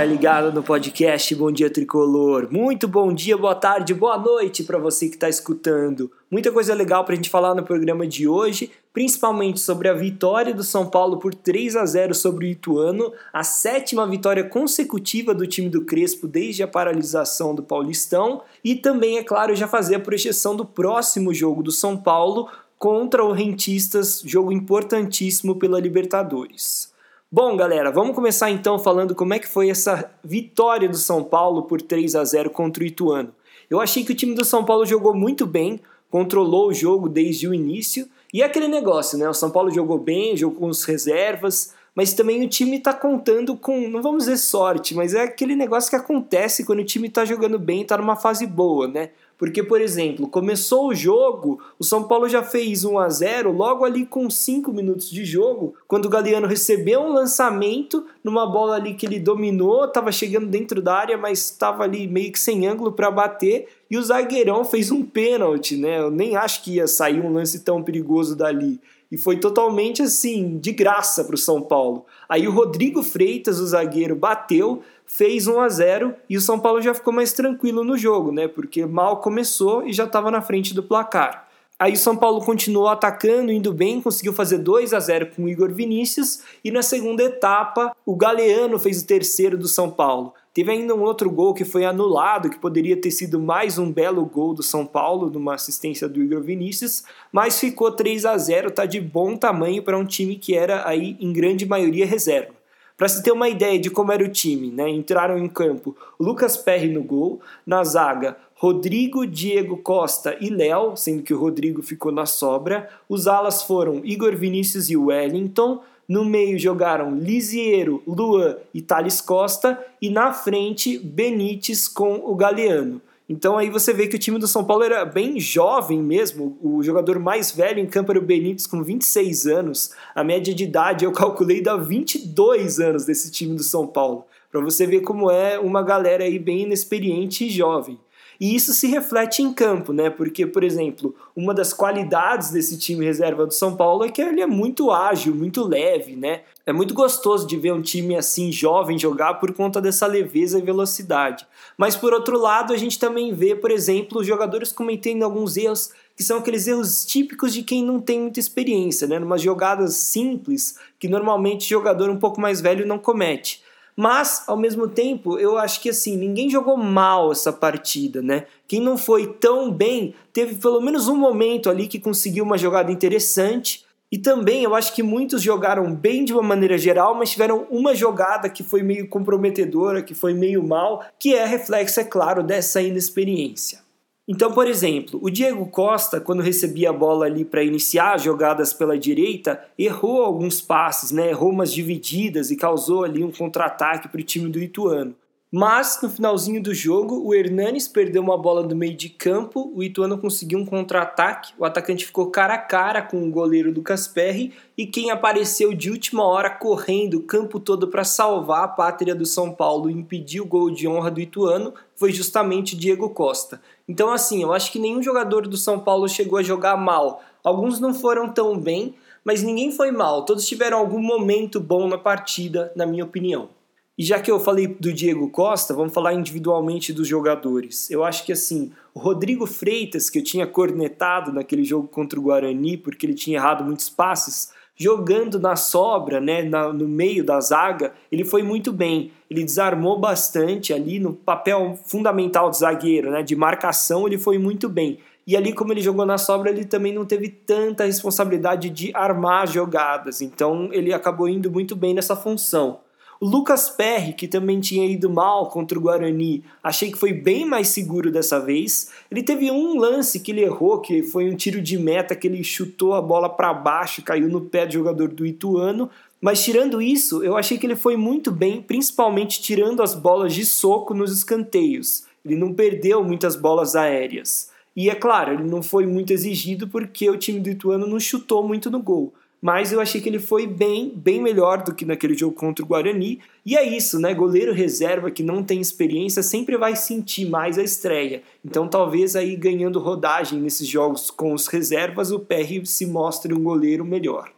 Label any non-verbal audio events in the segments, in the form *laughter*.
galera ligada no podcast Bom Dia Tricolor. Muito bom dia, boa tarde, boa noite para você que está escutando. Muita coisa legal para a gente falar no programa de hoje, principalmente sobre a vitória do São Paulo por 3 a 0 sobre o Ituano, a sétima vitória consecutiva do time do Crespo desde a paralisação do Paulistão, e também, é claro, já fazer a projeção do próximo jogo do São Paulo contra o Rentistas, jogo importantíssimo pela Libertadores. Bom, galera, vamos começar então falando como é que foi essa vitória do São Paulo por 3 a 0 contra o Ituano. Eu achei que o time do São Paulo jogou muito bem, controlou o jogo desde o início, e é aquele negócio, né? O São Paulo jogou bem, jogou com as reservas, mas também o time está contando com, não vamos dizer sorte, mas é aquele negócio que acontece quando o time está jogando bem, está numa fase boa, né? Porque, por exemplo, começou o jogo, o São Paulo já fez 1 a 0 logo ali com 5 minutos de jogo, quando o Galeano recebeu um lançamento numa bola ali que ele dominou, estava chegando dentro da área, mas estava ali meio que sem ângulo para bater, e o zagueirão fez um pênalti, né? Eu nem acho que ia sair um lance tão perigoso dali. E foi totalmente assim, de graça para o São Paulo. Aí o Rodrigo Freitas, o zagueiro, bateu, fez 1 a 0 e o São Paulo já ficou mais tranquilo no jogo, né? Porque mal começou e já estava na frente do placar. Aí o São Paulo continuou atacando, indo bem, conseguiu fazer 2 a 0 com o Igor Vinícius e na segunda etapa o Galeano fez o terceiro do São Paulo. Teve ainda um outro gol que foi anulado, que poderia ter sido mais um belo gol do São Paulo, numa assistência do Igor Vinícius, mas ficou 3 a 0, tá de bom tamanho para um time que era aí em grande maioria reserva. Para se ter uma ideia de como era o time, né? entraram em campo Lucas Perry no gol, na zaga Rodrigo, Diego Costa e Léo, sendo que o Rodrigo ficou na sobra. Os alas foram Igor Vinícius e Wellington. No meio jogaram Lisiero, Luan e Thales Costa. E na frente, Benítez com o Galeano. Então aí você vê que o time do São Paulo era bem jovem mesmo. O jogador mais velho em campo era o Benítez com 26 anos. A média de idade eu *laughs* calculei dá 22 anos desse time do São Paulo. Para você ver como é uma galera aí bem inexperiente e jovem. E isso se reflete em campo, né? Porque, por exemplo, uma das qualidades desse time reserva do São Paulo é que ele é muito ágil, muito leve, né? É muito gostoso de ver um time assim jovem jogar por conta dessa leveza e velocidade. Mas por outro lado, a gente também vê, por exemplo, os jogadores cometendo alguns erros que são aqueles erros típicos de quem não tem muita experiência, né? Numas jogadas simples que normalmente jogador um pouco mais velho não comete. Mas, ao mesmo tempo, eu acho que assim, ninguém jogou mal essa partida, né? Quem não foi tão bem, teve pelo menos um momento ali que conseguiu uma jogada interessante. E também eu acho que muitos jogaram bem de uma maneira geral, mas tiveram uma jogada que foi meio comprometedora, que foi meio mal, que é reflexo, é claro, dessa inexperiência. Então, por exemplo, o Diego Costa, quando recebia a bola ali para iniciar as jogadas pela direita, errou alguns passes, né? errou umas divididas e causou ali um contra-ataque para o time do Ituano. Mas no finalzinho do jogo, o Hernanes perdeu uma bola do meio de campo, o Ituano conseguiu um contra-ataque, o atacante ficou cara a cara com o goleiro Lucas Perry e quem apareceu de última hora correndo o campo todo para salvar a pátria do São Paulo e impedir o gol de honra do Ituano foi justamente Diego Costa. Então assim, eu acho que nenhum jogador do São Paulo chegou a jogar mal. Alguns não foram tão bem, mas ninguém foi mal. Todos tiveram algum momento bom na partida, na minha opinião. E já que eu falei do Diego Costa, vamos falar individualmente dos jogadores. Eu acho que assim, o Rodrigo Freitas, que eu tinha cornetado naquele jogo contra o Guarani, porque ele tinha errado muitos passes, jogando na sobra, né, na, no meio da zaga, ele foi muito bem. Ele desarmou bastante ali no papel fundamental do zagueiro, né, de marcação, ele foi muito bem. E ali, como ele jogou na sobra, ele também não teve tanta responsabilidade de armar jogadas. Então, ele acabou indo muito bem nessa função. Lucas Perry, que também tinha ido mal contra o Guarani, achei que foi bem mais seguro dessa vez. Ele teve um lance que ele errou, que foi um tiro de meta que ele chutou a bola para baixo, caiu no pé do jogador do Ituano. Mas tirando isso, eu achei que ele foi muito bem, principalmente tirando as bolas de soco nos escanteios. Ele não perdeu muitas bolas aéreas. E é claro, ele não foi muito exigido porque o time do Ituano não chutou muito no gol mas eu achei que ele foi bem, bem melhor do que naquele jogo contra o Guarani. E é isso, né? Goleiro reserva que não tem experiência sempre vai sentir mais a estreia. Então, talvez aí ganhando rodagem nesses jogos com os reservas, o PR se mostre um goleiro melhor.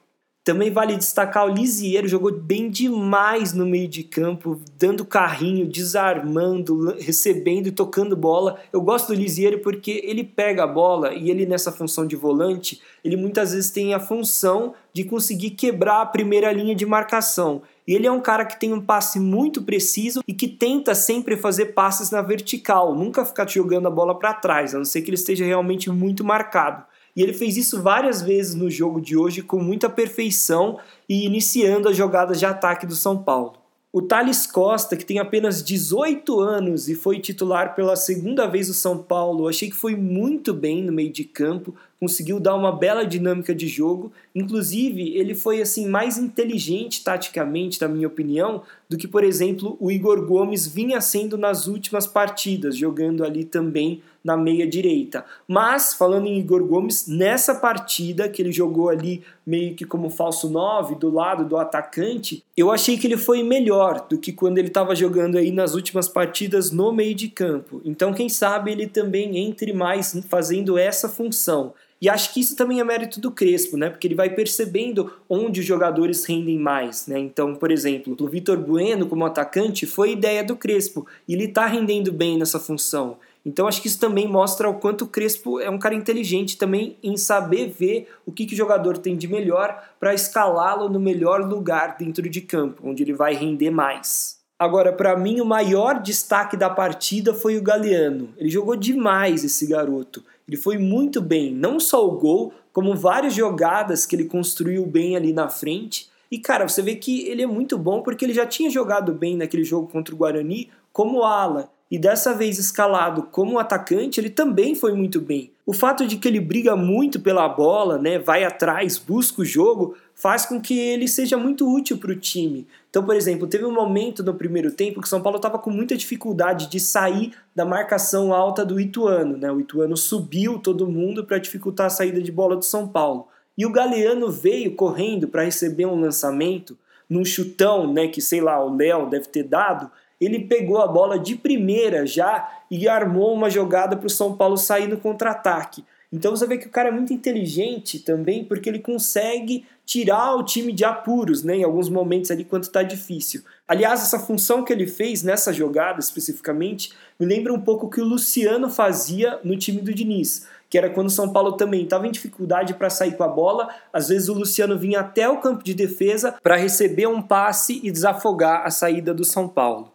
Também vale destacar o Lisieiro, jogou bem demais no meio de campo, dando carrinho, desarmando, recebendo e tocando bola. Eu gosto do Lisieiro porque ele pega a bola e ele nessa função de volante, ele muitas vezes tem a função de conseguir quebrar a primeira linha de marcação. E ele é um cara que tem um passe muito preciso e que tenta sempre fazer passes na vertical, nunca ficar jogando a bola para trás, a não ser que ele esteja realmente muito marcado. E ele fez isso várias vezes no jogo de hoje com muita perfeição e iniciando as jogadas de ataque do São Paulo. O Thales Costa, que tem apenas 18 anos e foi titular pela segunda vez do São Paulo, achei que foi muito bem no meio de campo, conseguiu dar uma bela dinâmica de jogo. Inclusive, ele foi assim mais inteligente taticamente, na minha opinião, do que, por exemplo, o Igor Gomes vinha sendo nas últimas partidas, jogando ali também na meia direita. Mas, falando em Igor Gomes, nessa partida que ele jogou ali meio que como falso 9, do lado do atacante, eu achei que ele foi melhor do que quando ele estava jogando aí nas últimas partidas no meio de campo. Então, quem sabe ele também entre mais fazendo essa função. E acho que isso também é mérito do Crespo, né? Porque ele vai percebendo onde os jogadores rendem mais, né? Então, por exemplo, o Vitor Bueno como atacante foi ideia do Crespo e ele está rendendo bem nessa função. Então acho que isso também mostra o quanto o Crespo é um cara inteligente também em saber ver o que, que o jogador tem de melhor para escalá-lo no melhor lugar dentro de campo, onde ele vai render mais. Agora, para mim, o maior destaque da partida foi o Galeano. Ele jogou demais esse garoto. Ele foi muito bem, não só o gol, como várias jogadas que ele construiu bem ali na frente. E cara, você vê que ele é muito bom porque ele já tinha jogado bem naquele jogo contra o Guarani como ala e dessa vez escalado como atacante, ele também foi muito bem. O fato de que ele briga muito pela bola, né, vai atrás, busca o jogo, faz com que ele seja muito útil para o time. Então, por exemplo, teve um momento no primeiro tempo que o São Paulo estava com muita dificuldade de sair da marcação alta do Ituano. Né? O Ituano subiu todo mundo para dificultar a saída de bola do São Paulo. E o Galeano veio correndo para receber um lançamento num chutão, né, que sei lá, o Léo deve ter dado, ele pegou a bola de primeira já e armou uma jogada para o São Paulo sair no contra-ataque. Então você vê que o cara é muito inteligente também, porque ele consegue tirar o time de apuros, né, em alguns momentos ali quando está difícil. Aliás, essa função que ele fez nessa jogada especificamente me lembra um pouco o que o Luciano fazia no time do Diniz, que era quando o São Paulo também estava em dificuldade para sair com a bola, às vezes o Luciano vinha até o campo de defesa para receber um passe e desafogar a saída do São Paulo.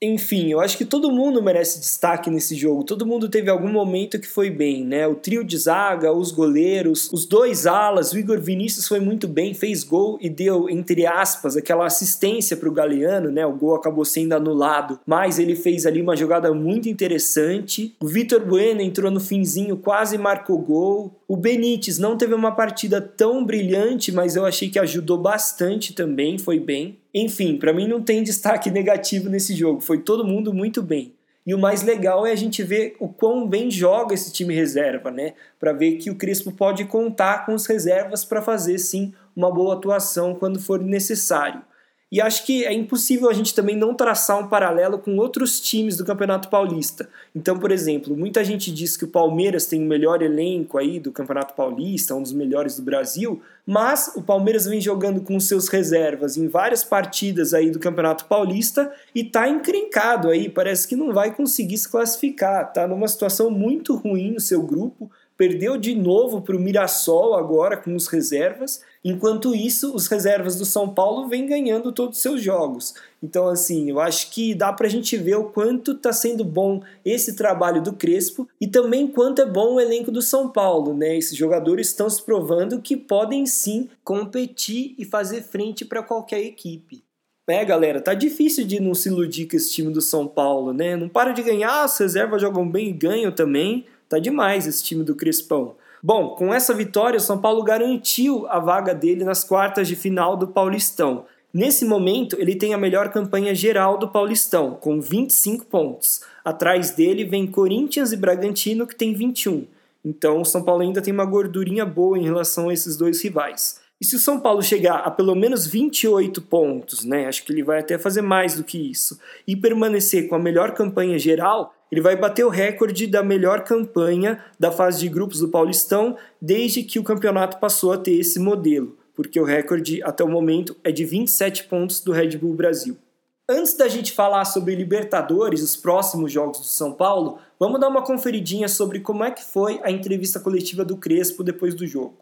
Enfim, eu acho que todo mundo merece destaque nesse jogo. Todo mundo teve algum momento que foi bem, né? O trio de zaga, os goleiros, os dois alas, o Igor Vinícius foi muito bem, fez gol e deu, entre aspas, aquela assistência para o Galeano, né? O gol acabou sendo anulado, mas ele fez ali uma jogada muito interessante. O Vitor Bueno entrou no finzinho, quase marcou gol. O Benítez não teve uma partida tão brilhante, mas eu achei que ajudou bastante também, foi bem. Enfim, para mim não tem destaque *laughs* negativo nesse jogo, foi todo mundo muito bem. E o mais legal é a gente ver o quão bem joga esse time reserva, né? Para ver que o Crespo pode contar com os reservas para fazer sim uma boa atuação quando for necessário. E acho que é impossível a gente também não traçar um paralelo com outros times do Campeonato Paulista. Então, por exemplo, muita gente diz que o Palmeiras tem o melhor elenco aí do Campeonato Paulista, um dos melhores do Brasil, mas o Palmeiras vem jogando com seus reservas em várias partidas aí do Campeonato Paulista e tá encrencado aí, parece que não vai conseguir se classificar, tá numa situação muito ruim no seu grupo, perdeu de novo para o Mirassol agora com os reservas Enquanto isso, os reservas do São Paulo vêm ganhando todos os seus jogos. Então, assim, eu acho que dá para a gente ver o quanto está sendo bom esse trabalho do Crespo e também quanto é bom o elenco do São Paulo, né? Esses jogadores estão se provando que podem sim competir e fazer frente para qualquer equipe. É, galera, tá difícil de não se iludir com esse time do São Paulo, né? Não para de ganhar, as reservas jogam bem e ganham também. Tá demais esse time do Crespão. Bom, com essa vitória, o São Paulo garantiu a vaga dele nas quartas de final do Paulistão. Nesse momento, ele tem a melhor campanha geral do Paulistão, com 25 pontos. Atrás dele vem Corinthians e Bragantino, que tem 21. Então, o São Paulo ainda tem uma gordurinha boa em relação a esses dois rivais. E se o São Paulo chegar a pelo menos 28 pontos, né, acho que ele vai até fazer mais do que isso, e permanecer com a melhor campanha geral, ele vai bater o recorde da melhor campanha da fase de grupos do Paulistão desde que o campeonato passou a ter esse modelo. porque o recorde até o momento é de 27 pontos do Red Bull Brasil. Antes da gente falar sobre Libertadores, os próximos jogos do São Paulo, vamos dar uma conferidinha sobre como é que foi a entrevista coletiva do Crespo depois do jogo.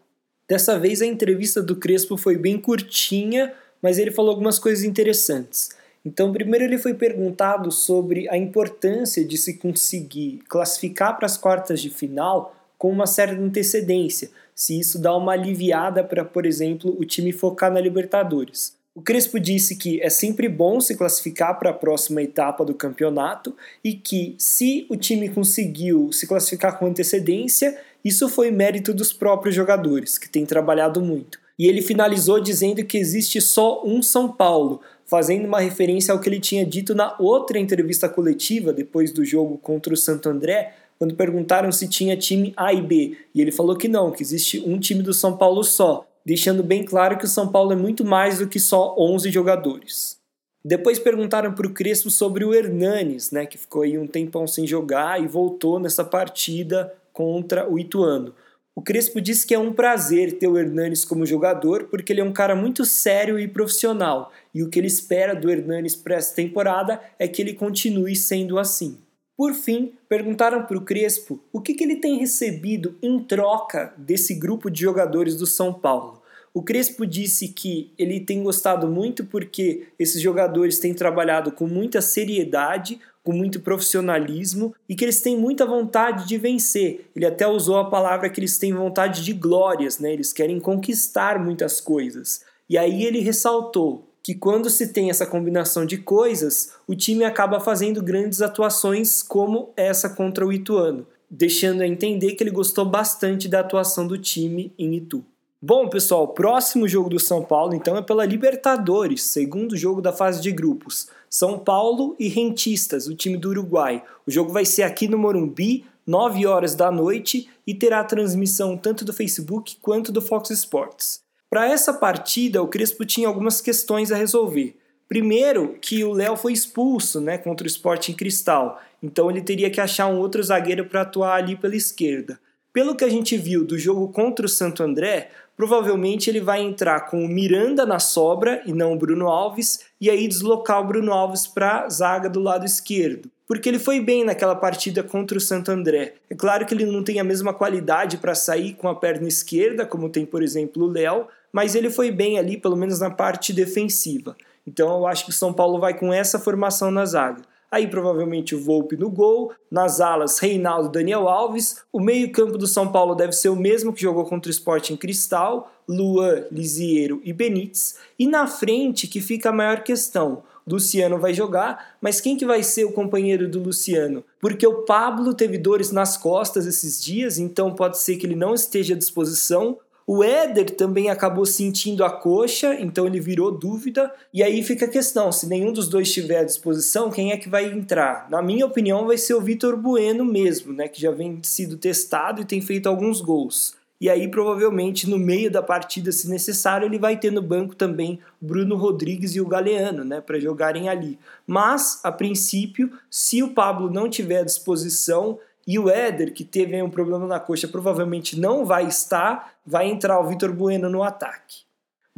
Dessa vez a entrevista do Crespo foi bem curtinha, mas ele falou algumas coisas interessantes. Então, primeiro ele foi perguntado sobre a importância de se conseguir classificar para as quartas de final com uma certa antecedência, se isso dá uma aliviada para, por exemplo, o time focar na Libertadores. O Crespo disse que é sempre bom se classificar para a próxima etapa do campeonato e que, se o time conseguiu se classificar com antecedência, isso foi mérito dos próprios jogadores, que têm trabalhado muito. E ele finalizou dizendo que existe só um São Paulo, fazendo uma referência ao que ele tinha dito na outra entrevista coletiva depois do jogo contra o Santo André, quando perguntaram se tinha time A e B. E ele falou que não, que existe um time do São Paulo só deixando bem claro que o São Paulo é muito mais do que só 11 jogadores. Depois perguntaram para o Crespo sobre o Hernanes, né, que ficou aí um tempão sem jogar e voltou nessa partida contra o Ituano. O Crespo disse que é um prazer ter o Hernanes como jogador, porque ele é um cara muito sério e profissional, e o que ele espera do Hernanes para essa temporada é que ele continue sendo assim. Por fim, perguntaram para o Crespo o que, que ele tem recebido em troca desse grupo de jogadores do São Paulo. O Crespo disse que ele tem gostado muito porque esses jogadores têm trabalhado com muita seriedade, com muito profissionalismo e que eles têm muita vontade de vencer. Ele até usou a palavra que eles têm vontade de glórias, né? Eles querem conquistar muitas coisas. E aí ele ressaltou que quando se tem essa combinação de coisas, o time acaba fazendo grandes atuações como essa contra o Ituano, deixando a entender que ele gostou bastante da atuação do time em Itu. Bom, pessoal, o próximo jogo do São Paulo então é pela Libertadores, segundo jogo da fase de grupos. São Paulo e Rentistas, o time do Uruguai. O jogo vai ser aqui no Morumbi, 9 horas da noite, e terá transmissão tanto do Facebook quanto do Fox Sports. Para essa partida, o Crespo tinha algumas questões a resolver. Primeiro, que o Léo foi expulso né, contra o Sporting Cristal, então ele teria que achar um outro zagueiro para atuar ali pela esquerda. Pelo que a gente viu do jogo contra o Santo André, provavelmente ele vai entrar com o Miranda na sobra e não o Bruno Alves, e aí deslocar o Bruno Alves para a zaga do lado esquerdo. Porque ele foi bem naquela partida contra o Santo André. É claro que ele não tem a mesma qualidade para sair com a perna esquerda, como tem, por exemplo, o Léo, mas ele foi bem ali, pelo menos na parte defensiva. Então eu acho que o São Paulo vai com essa formação na zaga. Aí provavelmente o Volpe no gol, nas alas Reinaldo Daniel Alves, o meio-campo do São Paulo deve ser o mesmo que jogou contra o Sport em Cristal, Luan, Lisiero e Benítez, e na frente que fica a maior questão. Luciano vai jogar, mas quem que vai ser o companheiro do Luciano? Porque o Pablo teve dores nas costas esses dias, então pode ser que ele não esteja à disposição. O Éder também acabou sentindo a coxa, então ele virou dúvida. E aí fica a questão: se nenhum dos dois estiver à disposição, quem é que vai entrar? Na minha opinião, vai ser o Vitor Bueno mesmo, né? Que já vem sido testado e tem feito alguns gols. E aí, provavelmente, no meio da partida, se necessário, ele vai ter no banco também Bruno Rodrigues e o Galeano, né, para jogarem ali. Mas, a princípio, se o Pablo não tiver à disposição, e o Éder, que teve um problema na coxa, provavelmente não vai estar, vai entrar o Vitor Bueno no ataque.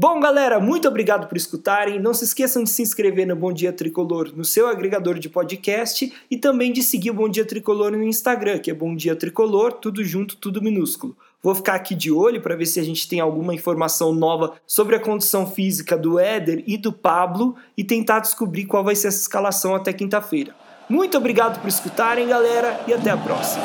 Bom, galera, muito obrigado por escutarem. Não se esqueçam de se inscrever no Bom Dia Tricolor no seu agregador de podcast e também de seguir o Bom Dia Tricolor no Instagram, que é Bom Dia Tricolor, tudo junto, tudo minúsculo. Vou ficar aqui de olho para ver se a gente tem alguma informação nova sobre a condição física do Éder e do Pablo e tentar descobrir qual vai ser essa escalação até quinta-feira. Muito obrigado por escutarem, galera, e até a próxima.